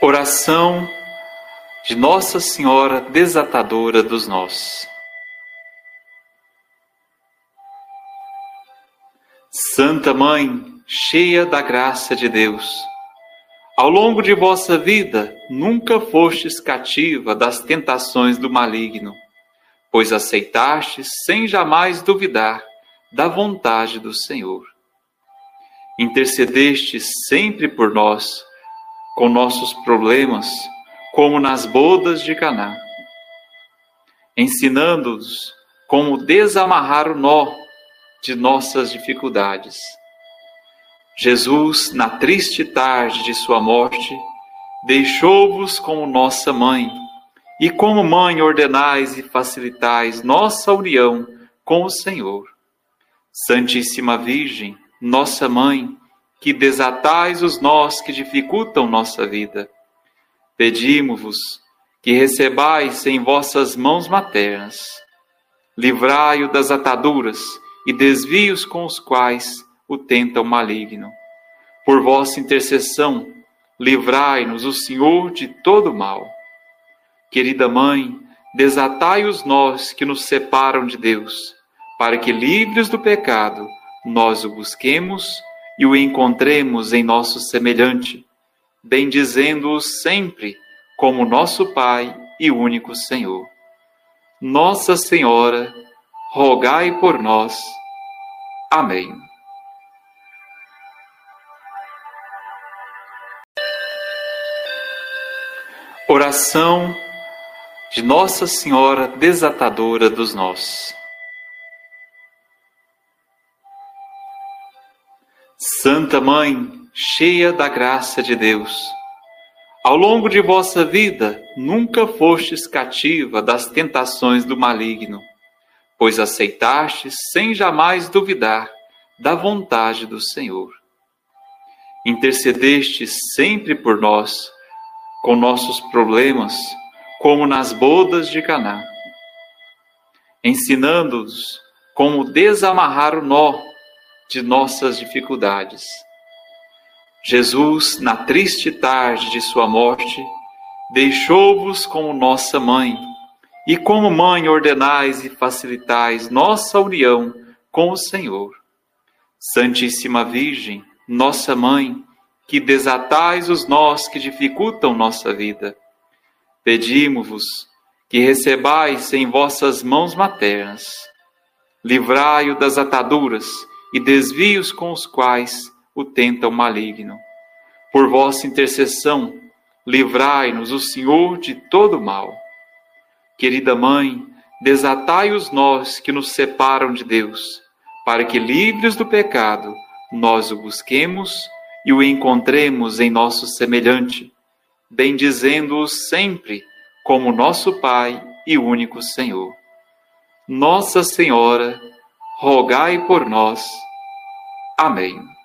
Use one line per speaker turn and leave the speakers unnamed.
Oração de Nossa Senhora Desatadora dos Nós. Santa Mãe, cheia da graça de Deus, ao longo de vossa vida nunca fostes cativa das tentações do maligno, pois aceitastes sem jamais duvidar da vontade do Senhor. Intercedestes sempre por nós com nossos problemas, como nas bodas de Caná, ensinando-nos como desamarrar o nó de nossas dificuldades. Jesus, na triste tarde de sua morte, deixou-vos como nossa mãe, e como mãe ordenais e facilitais nossa união com o Senhor. Santíssima Virgem, nossa mãe, que desatais os nós que dificultam nossa vida. Pedimos-vos que recebais em vossas mãos maternas. Livrai-o das ataduras e desvios com os quais o tenta o maligno. Por vossa intercessão, livrai-nos o Senhor de todo mal. Querida Mãe, desatai os nós que nos separam de Deus, para que, livres do pecado, nós o busquemos e o encontremos em nosso semelhante, bendizendo-o sempre como nosso Pai e único Senhor. Nossa Senhora, rogai por nós. Amém. Oração de Nossa Senhora Desatadora dos Nós. Santa Mãe, cheia da graça de Deus, ao longo de vossa vida nunca fostes cativa das tentações do maligno, pois aceitastes sem jamais duvidar da vontade do Senhor. Intercedestes sempre por nós, com nossos problemas, como nas bodas de Caná, ensinando-nos como desamarrar o nó de nossas dificuldades. Jesus, na triste tarde de sua morte, deixou-vos como nossa mãe, e como mãe ordenais e facilitais nossa união com o Senhor. Santíssima Virgem, nossa mãe, que desatais os nós que dificultam nossa vida, pedimos-vos que recebais em vossas mãos maternas. Livrai-o das ataduras e desvios com os quais o tenta o maligno. Por vossa intercessão, livrai-nos o Senhor de todo mal. Querida Mãe, desatai os nós que nos separam de Deus, para que, livres do pecado, nós o busquemos e o encontremos em nosso semelhante, bendizendo-o sempre como nosso Pai e único Senhor. Nossa Senhora, rogai por nós. Amém.